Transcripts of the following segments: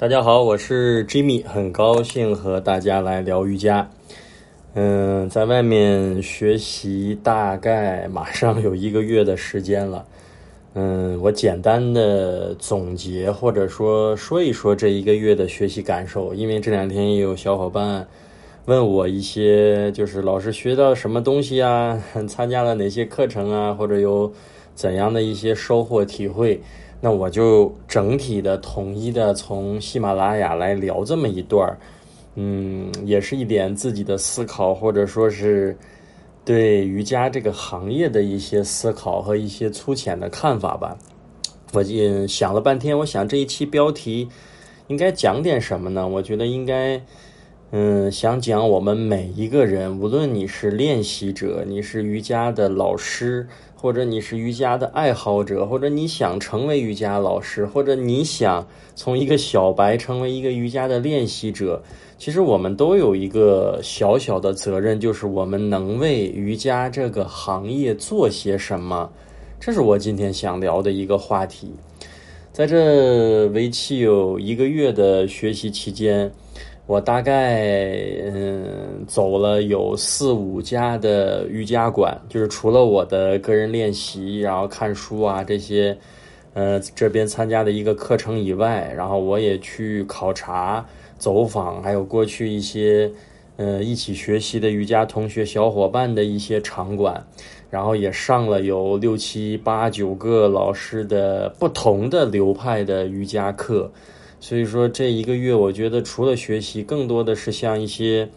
大家好，我是 Jimmy，很高兴和大家来聊瑜伽。嗯，在外面学习大概马上有一个月的时间了。嗯，我简单的总结或者说说一说这一个月的学习感受，因为这两天也有小伙伴问我一些，就是老师学到什么东西啊，参加了哪些课程啊，或者有怎样的一些收获体会。那我就整体的、统一的从喜马拉雅来聊这么一段儿，嗯，也是一点自己的思考，或者说是对瑜伽这个行业的一些思考和一些粗浅的看法吧。我也想了半天，我想这一期标题应该讲点什么呢？我觉得应该，嗯，想讲我们每一个人，无论你是练习者，你是瑜伽的老师。或者你是瑜伽的爱好者，或者你想成为瑜伽老师，或者你想从一个小白成为一个瑜伽的练习者，其实我们都有一个小小的责任，就是我们能为瑜伽这个行业做些什么。这是我今天想聊的一个话题。在这为期有一个月的学习期间。我大概嗯走了有四五家的瑜伽馆，就是除了我的个人练习，然后看书啊这些，呃这边参加的一个课程以外，然后我也去考察、走访，还有过去一些呃一起学习的瑜伽同学小伙伴的一些场馆，然后也上了有六七八九个老师的不同的流派的瑜伽课。所以说这一个月，我觉得除了学习，更多的是向一些，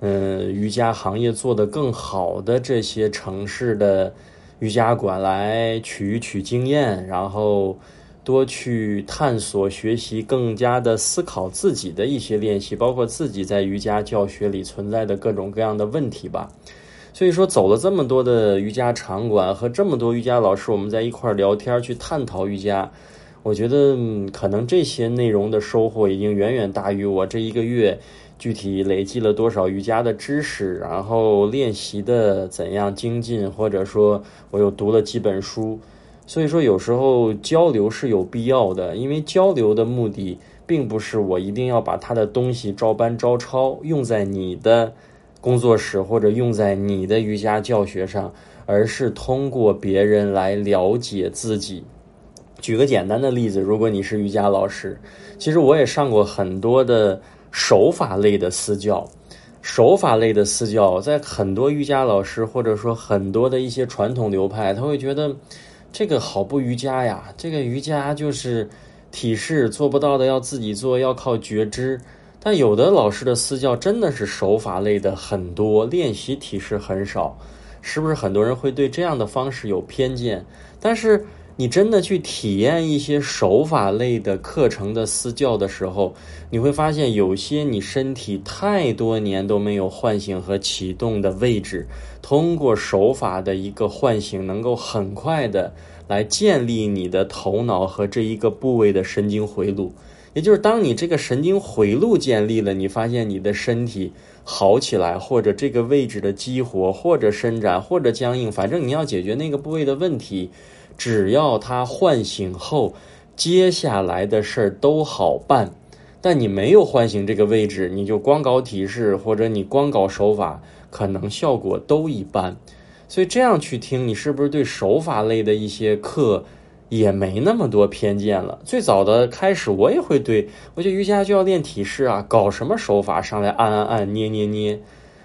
嗯，瑜伽行业做得更好的这些城市的瑜伽馆来取一取经验，然后多去探索、学习，更加的思考自己的一些练习，包括自己在瑜伽教学里存在的各种各样的问题吧。所以说，走了这么多的瑜伽场馆，和这么多瑜伽老师，我们在一块儿聊天，去探讨瑜伽。我觉得可能这些内容的收获已经远远大于我这一个月具体累积了多少瑜伽的知识，然后练习的怎样精进，或者说我又读了几本书。所以说，有时候交流是有必要的，因为交流的目的并不是我一定要把他的东西照搬照抄用在你的工作室或者用在你的瑜伽教学上，而是通过别人来了解自己。举个简单的例子，如果你是瑜伽老师，其实我也上过很多的手法类的私教。手法类的私教，在很多瑜伽老师或者说很多的一些传统流派，他会觉得这个好不瑜伽呀。这个瑜伽就是体式做不到的要自己做，要靠觉知。但有的老师的私教真的是手法类的很多，练习体式很少，是不是很多人会对这样的方式有偏见？但是。你真的去体验一些手法类的课程的私教的时候，你会发现有些你身体太多年都没有唤醒和启动的位置，通过手法的一个唤醒，能够很快的来建立你的头脑和这一个部位的神经回路。也就是当你这个神经回路建立了，你发现你的身体好起来，或者这个位置的激活，或者伸展，或者僵硬，反正你要解决那个部位的问题。只要他唤醒后，接下来的事儿都好办。但你没有唤醒这个位置，你就光搞体式或者你光搞手法，可能效果都一般。所以这样去听，你是不是对手法类的一些课也没那么多偏见了？最早的开始，我也会对我觉得瑜伽就要练体式啊，搞什么手法上来按按按捏捏捏。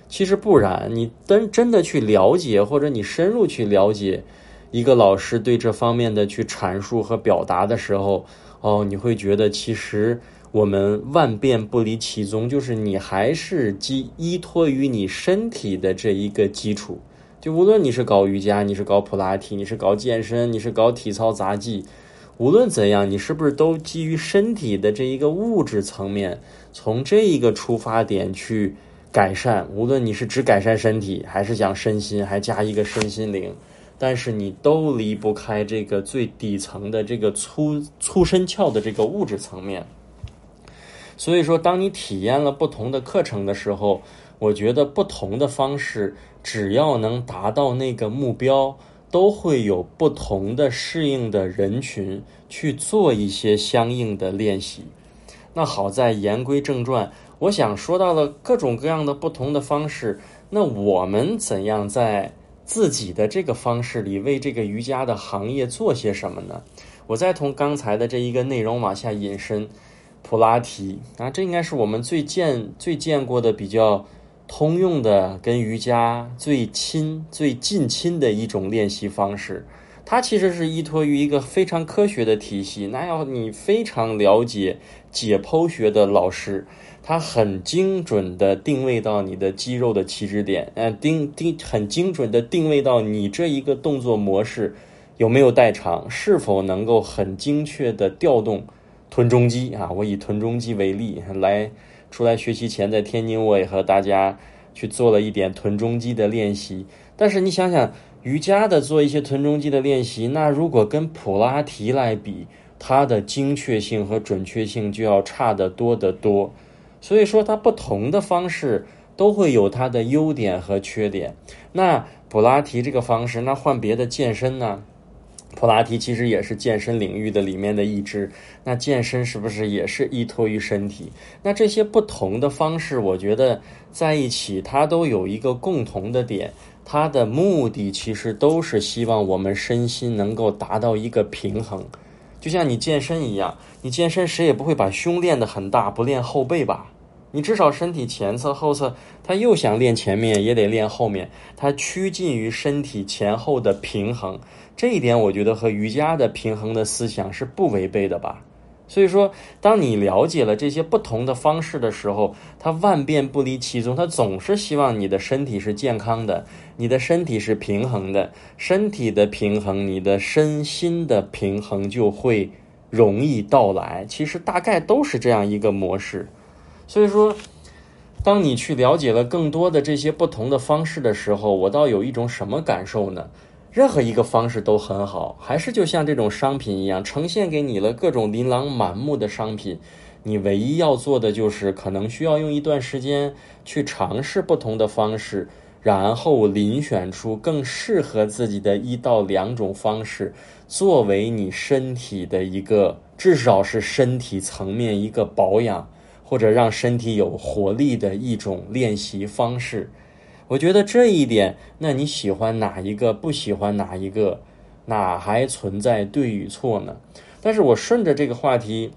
其实不然，你真真的去了解，或者你深入去了解。一个老师对这方面的去阐述和表达的时候，哦，你会觉得其实我们万变不离其宗，就是你还是基依托于你身体的这一个基础。就无论你是搞瑜伽，你是搞普拉提，你是搞健身，你是搞体操杂技，无论怎样，你是不是都基于身体的这一个物质层面，从这一个出发点去改善？无论你是只改善身体，还是讲身心，还加一个身心灵。但是你都离不开这个最底层的这个粗粗身壳的这个物质层面，所以说，当你体验了不同的课程的时候，我觉得不同的方式，只要能达到那个目标，都会有不同的适应的人群去做一些相应的练习。那好在言归正传，我想说到了各种各样的不同的方式，那我们怎样在自己的这个方式里为这个瑜伽的行业做些什么呢？我再从刚才的这一个内容往下引申，普拉提啊，这应该是我们最见最见过的比较通用的跟瑜伽最亲最近亲的一种练习方式。它其实是依托于一个非常科学的体系，那要你非常了解解剖学的老师，他很精准的定位到你的肌肉的起止点，呃，定定很精准的定位到你这一个动作模式有没有代偿，是否能够很精确的调动臀中肌啊？我以臀中肌为例来出来学习前，在天津我也和大家去做了一点臀中肌的练习，但是你想想。瑜伽的做一些臀中肌的练习，那如果跟普拉提来比，它的精确性和准确性就要差得多得多。所以说，它不同的方式都会有它的优点和缺点。那普拉提这个方式，那换别的健身呢？普拉提其实也是健身领域的里面的一支。那健身是不是也是依托于身体？那这些不同的方式，我觉得在一起，它都有一个共同的点。它的目的其实都是希望我们身心能够达到一个平衡，就像你健身一样，你健身谁也不会把胸练得很大，不练后背吧？你至少身体前侧、后侧，他又想练前面，也得练后面，它趋近于身体前后的平衡。这一点我觉得和瑜伽的平衡的思想是不违背的吧？所以说，当你了解了这些不同的方式的时候，它万变不离其宗，它总是希望你的身体是健康的，你的身体是平衡的，身体的平衡，你的身心的平衡就会容易到来。其实大概都是这样一个模式。所以说，当你去了解了更多的这些不同的方式的时候，我倒有一种什么感受呢？任何一个方式都很好，还是就像这种商品一样，呈现给你了各种琳琅满目的商品。你唯一要做的就是，可能需要用一段时间去尝试不同的方式，然后遴选出更适合自己的一到两种方式，作为你身体的一个，至少是身体层面一个保养，或者让身体有活力的一种练习方式。我觉得这一点，那你喜欢哪一个，不喜欢哪一个，哪还存在对与错呢？但是我顺着这个话题，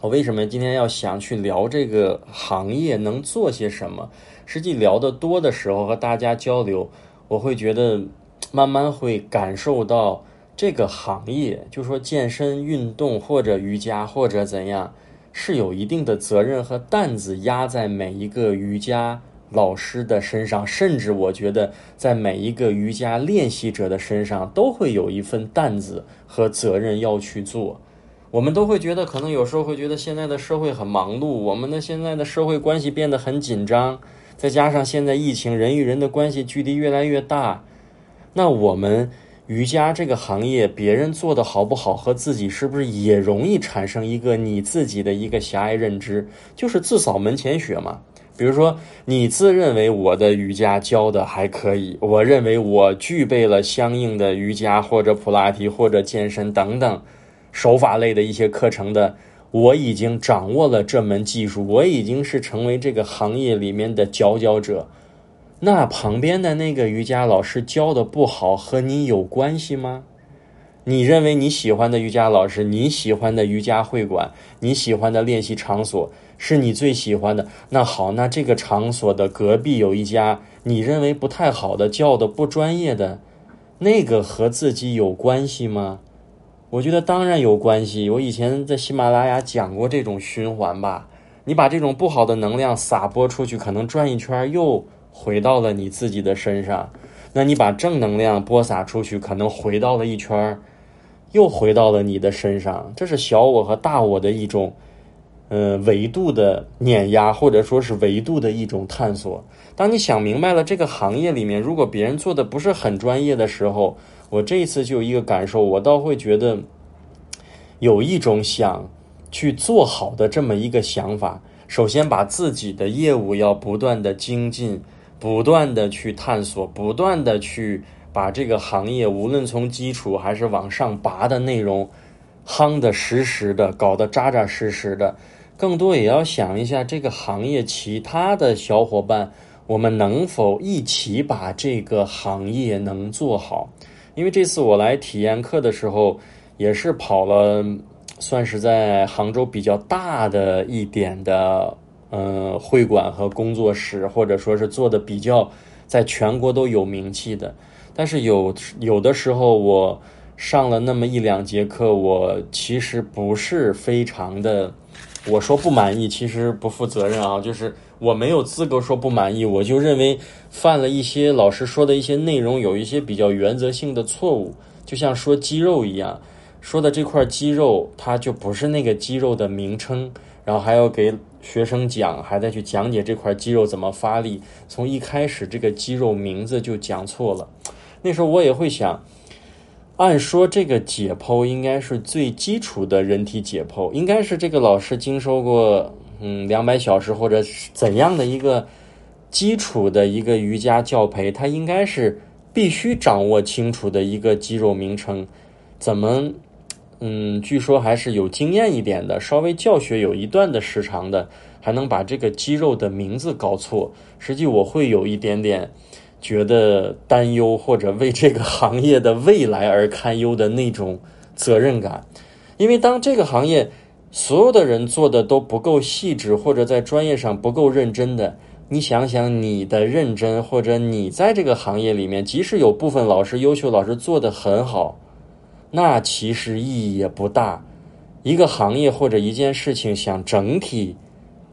我为什么今天要想去聊这个行业能做些什么？实际聊得多的时候和大家交流，我会觉得慢慢会感受到这个行业，就说健身运动或者瑜伽或者怎样，是有一定的责任和担子压在每一个瑜伽。老师的身上，甚至我觉得，在每一个瑜伽练习者的身上，都会有一份担子和责任要去做。我们都会觉得，可能有时候会觉得现在的社会很忙碌，我们的现在的社会关系变得很紧张，再加上现在疫情，人与人的关系距离越来越大。那我们瑜伽这个行业，别人做的好不好，和自己是不是也容易产生一个你自己的一个狭隘认知？就是自扫门前雪嘛。比如说，你自认为我的瑜伽教的还可以，我认为我具备了相应的瑜伽或者普拉提或者健身等等手法类的一些课程的，我已经掌握了这门技术，我已经是成为这个行业里面的佼佼者。那旁边的那个瑜伽老师教的不好，和你有关系吗？你认为你喜欢的瑜伽老师，你喜欢的瑜伽会馆，你喜欢的练习场所？是你最喜欢的，那好，那这个场所的隔壁有一家你认为不太好的、叫的不专业的，那个和自己有关系吗？我觉得当然有关系。我以前在喜马拉雅讲过这种循环吧，你把这种不好的能量撒播出去，可能转一圈又回到了你自己的身上；那你把正能量播撒出去，可能回到了一圈，又回到了你的身上。这是小我和大我的一种。呃，维度的碾压，或者说是维度的一种探索。当你想明白了这个行业里面，如果别人做的不是很专业的时候，我这一次就有一个感受，我倒会觉得有一种想去做好的这么一个想法。首先，把自己的业务要不断的精进，不断的去探索，不断的去把这个行业，无论从基础还是往上拔的内容，夯的实实的，搞得扎扎实实的。更多也要想一下这个行业其他的小伙伴，我们能否一起把这个行业能做好？因为这次我来体验课的时候，也是跑了，算是在杭州比较大的一点的，呃，会馆和工作室，或者说是做的比较在全国都有名气的。但是有有的时候我上了那么一两节课，我其实不是非常的。我说不满意，其实不负责任啊，就是我没有资格说不满意，我就认为犯了一些老师说的一些内容，有一些比较原则性的错误，就像说肌肉一样，说的这块肌肉它就不是那个肌肉的名称，然后还要给学生讲，还在去讲解这块肌肉怎么发力，从一开始这个肌肉名字就讲错了，那时候我也会想。按说这个解剖应该是最基础的人体解剖，应该是这个老师经受过嗯两百小时或者怎样的一个基础的一个瑜伽教培，他应该是必须掌握清楚的一个肌肉名称。怎么嗯，据说还是有经验一点的，稍微教学有一段的时长的，还能把这个肌肉的名字搞错。实际我会有一点点。觉得担忧或者为这个行业的未来而堪忧的那种责任感，因为当这个行业所有的人做的都不够细致，或者在专业上不够认真的，你想想你的认真，或者你在这个行业里面，即使有部分老师优秀老师做的很好，那其实意义也不大。一个行业或者一件事情想整体。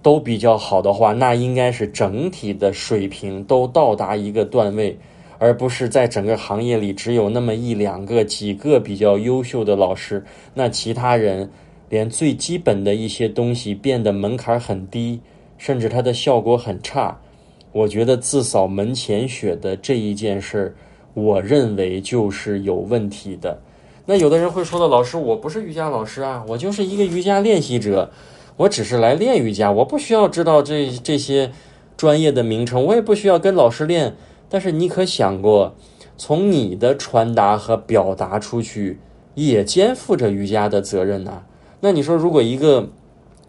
都比较好的话，那应该是整体的水平都到达一个段位，而不是在整个行业里只有那么一两个、几个比较优秀的老师，那其他人连最基本的一些东西变得门槛很低，甚至它的效果很差。我觉得自扫门前雪的这一件事儿，我认为就是有问题的。那有的人会说的，老师，我不是瑜伽老师啊，我就是一个瑜伽练习者。我只是来练瑜伽，我不需要知道这这些专业的名称，我也不需要跟老师练。但是你可想过，从你的传达和表达出去，也肩负着瑜伽的责任呢？那你说，如果一个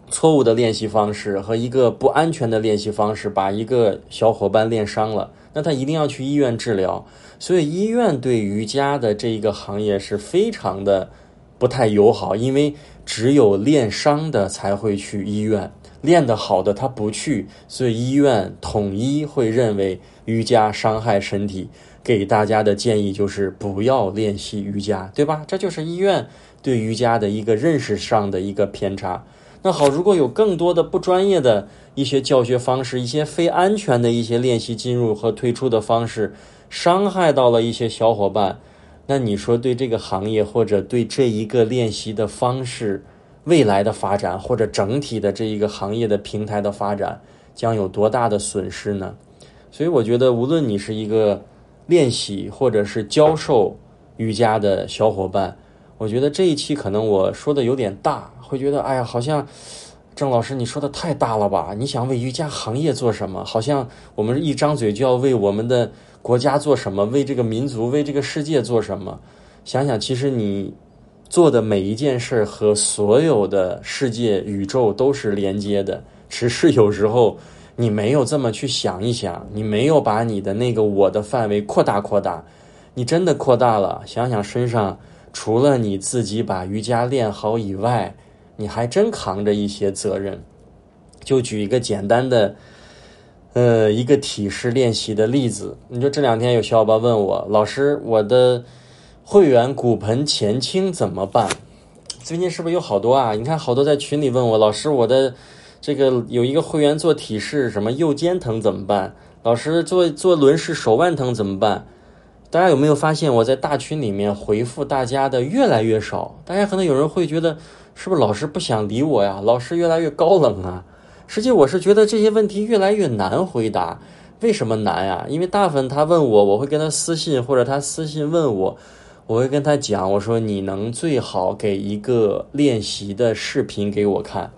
错误的练习方式和一个不安全的练习方式把一个小伙伴练伤了，那他一定要去医院治疗。所以，医院对瑜伽的这一个行业是非常的不太友好，因为。只有练伤的才会去医院，练得好的他不去，所以医院统一会认为瑜伽伤害身体，给大家的建议就是不要练习瑜伽，对吧？这就是医院对瑜伽的一个认识上的一个偏差。那好，如果有更多的不专业的一些教学方式，一些非安全的一些练习进入和退出的方式，伤害到了一些小伙伴。那你说对这个行业或者对这一个练习的方式未来的发展，或者整体的这一个行业的平台的发展，将有多大的损失呢？所以我觉得，无论你是一个练习或者是教授瑜伽的小伙伴，我觉得这一期可能我说的有点大，会觉得哎呀，好像郑老师你说的太大了吧？你想为瑜伽行业做什么？好像我们一张嘴就要为我们的。国家做什么？为这个民族，为这个世界做什么？想想，其实你做的每一件事和所有的世界、宇宙都是连接的。只是有时候你没有这么去想一想，你没有把你的那个我的范围扩大扩大。你真的扩大了，想想身上除了你自己把瑜伽练好以外，你还真扛着一些责任。就举一个简单的。呃，一个体式练习的例子，你说这两天有小伙伴问我，老师，我的会员骨盆前倾怎么办？最近是不是有好多啊？你看好多在群里问我，老师，我的这个有一个会员做体式，什么右肩疼怎么办？老师做做轮式手腕疼怎么办？大家有没有发现我在大群里面回复大家的越来越少？大家可能有人会觉得，是不是老师不想理我呀？老师越来越高冷啊？实际我是觉得这些问题越来越难回答，为什么难呀？因为大部分他问我，我会跟他私信，或者他私信问我，我会跟他讲，我说你能最好给一个练习的视频给我看，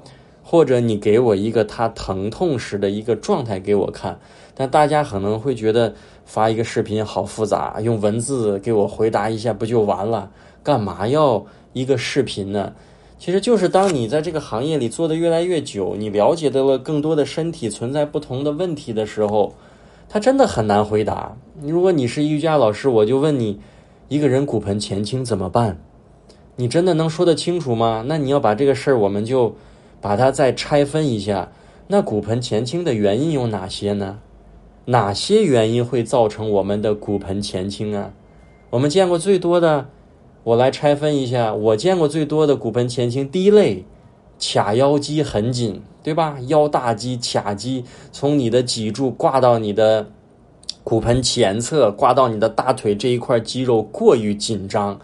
或者你给我一个他疼痛时的一个状态给我看。但大家可能会觉得发一个视频好复杂，用文字给我回答一下不就完了？干嘛要一个视频呢？其实就是当你在这个行业里做的越来越久，你了解到了更多的身体存在不同的问题的时候，他真的很难回答。如果你是瑜伽老师，我就问你，一个人骨盆前倾怎么办？你真的能说得清楚吗？那你要把这个事儿，我们就把它再拆分一下。那骨盆前倾的原因有哪些呢？哪些原因会造成我们的骨盆前倾啊？我们见过最多的。我来拆分一下，我见过最多的骨盆前倾，第一类，卡腰肌很紧，对吧？腰大肌卡肌，从你的脊柱挂到你的 骨盆前侧，挂到你的大腿这一块肌肉过于紧张，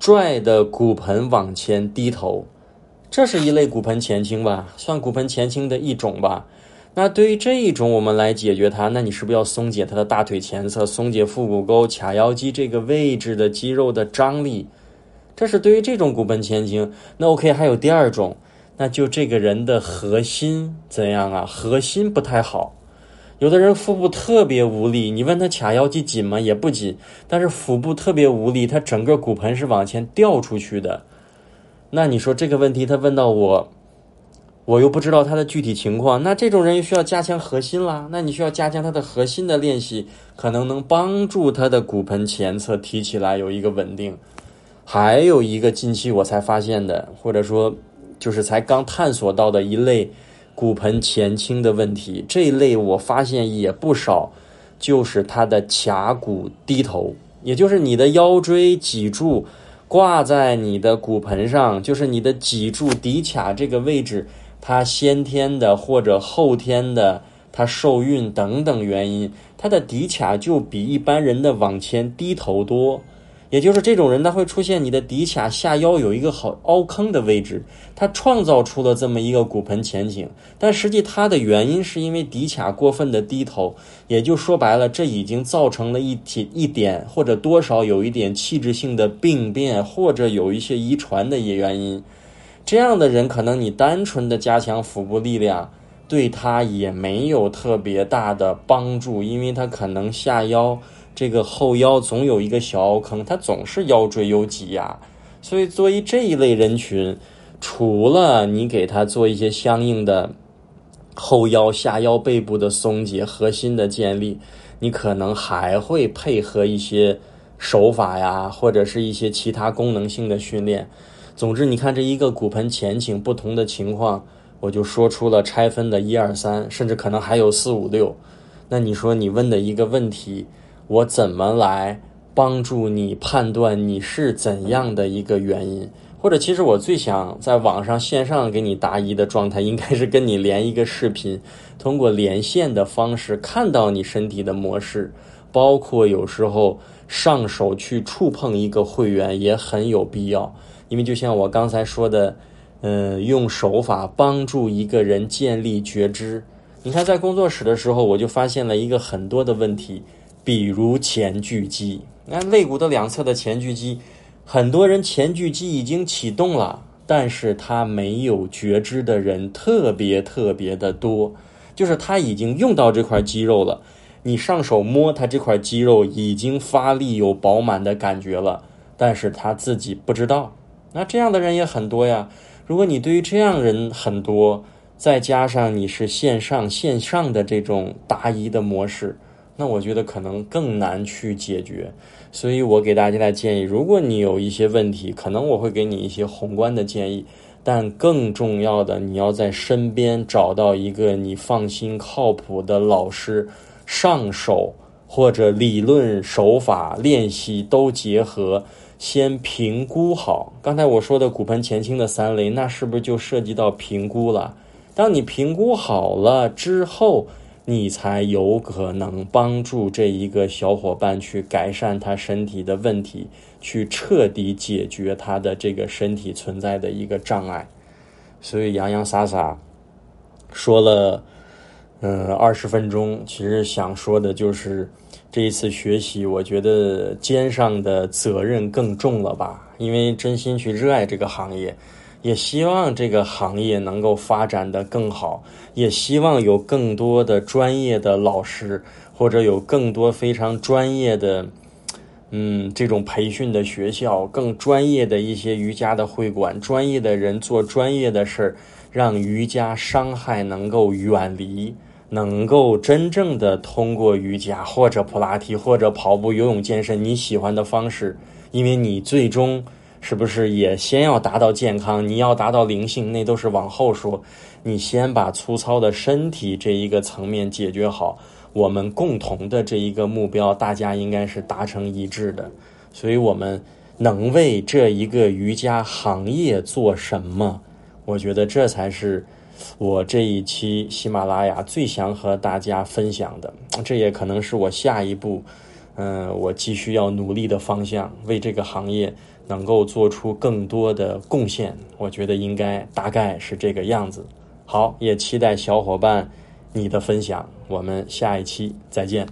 拽的骨盆往前低头，这是一类骨盆前倾吧？算骨盆前倾的一种吧？那对于这一种，我们来解决它，那你是不是要松解它的大腿前侧，松解腹股沟、髂腰肌这个位置的肌肉的张力？这是对于这种骨盆前倾。那 OK，还有第二种，那就这个人的核心怎样啊？核心不太好。有的人腹部特别无力，你问他髂腰肌紧吗？也不紧，但是腹部特别无力，他整个骨盆是往前掉出去的。那你说这个问题，他问到我。我又不知道他的具体情况，那这种人又需要加强核心啦。那你需要加强他的核心的练习，可能能帮助他的骨盆前侧提起来有一个稳定。还有一个近期我才发现的，或者说就是才刚探索到的一类骨盆前倾的问题，这一类我发现也不少，就是他的髂骨低头，也就是你的腰椎脊柱挂在你的骨盆上，就是你的脊柱骶髂这个位置。他先天的或者后天的，他受孕等等原因，他的骶髂就比一般人的往前低头多，也就是这种人，他会出现你的骶髂下腰有一个好凹坑的位置，他创造出了这么一个骨盆前倾，但实际它的原因是因为骶髂过分的低头，也就说白了，这已经造成了一体一点或者多少有一点器质性的病变，或者有一些遗传的一些原因。这样的人，可能你单纯的加强腹部力量，对他也没有特别大的帮助，因为他可能下腰这个后腰总有一个小凹坑，他总是腰椎有挤压，所以作为这一类人群，除了你给他做一些相应的后腰、下腰背部的松解、核心的建立，你可能还会配合一些手法呀，或者是一些其他功能性的训练。总之，你看这一个骨盆前倾不同的情况，我就说出了拆分的一二三，甚至可能还有四五六。那你说你问的一个问题，我怎么来帮助你判断你是怎样的一个原因？或者，其实我最想在网上线上给你答疑的状态，应该是跟你连一个视频，通过连线的方式看到你身体的模式，包括有时候上手去触碰一个会员也很有必要。因为就像我刚才说的，嗯，用手法帮助一个人建立觉知。你看，在工作室的时候，我就发现了一个很多的问题，比如前锯肌。你看肋骨的两侧的前锯肌，很多人前锯肌已经启动了，但是他没有觉知的人特别特别的多。就是他已经用到这块肌肉了，你上手摸他这块肌肉已经发力有饱满的感觉了，但是他自己不知道。那这样的人也很多呀。如果你对于这样人很多，再加上你是线上线上的这种答疑的模式，那我觉得可能更难去解决。所以我给大家的建议，如果你有一些问题，可能我会给你一些宏观的建议，但更重要的，你要在身边找到一个你放心靠谱的老师，上手或者理论手法练习都结合。先评估好，刚才我说的骨盆前倾的三类，那是不是就涉及到评估了？当你评估好了之后，你才有可能帮助这一个小伙伴去改善他身体的问题，去彻底解决他的这个身体存在的一个障碍。所以洋洋洒洒说了，嗯，二十分钟，其实想说的就是。这一次学习，我觉得肩上的责任更重了吧？因为真心去热爱这个行业，也希望这个行业能够发展的更好，也希望有更多的专业的老师，或者有更多非常专业的，嗯，这种培训的学校，更专业的一些瑜伽的会馆，专业的人做专业的事儿，让瑜伽伤害能够远离，能够真正的通过瑜伽或者普拉提或者跑步、游泳、健身你喜欢的方式，因为你最终是不是也先要达到健康？你要达到灵性，那都是往后说。你先把粗糙的身体这一个层面解决好。我们共同的这一个目标，大家应该是达成一致的，所以我们能为这一个瑜伽行业做什么？我觉得这才是我这一期喜马拉雅最想和大家分享的。这也可能是我下一步，嗯，我继续要努力的方向，为这个行业能够做出更多的贡献。我觉得应该大概是这个样子。好，也期待小伙伴。你的分享，我们下一期再见。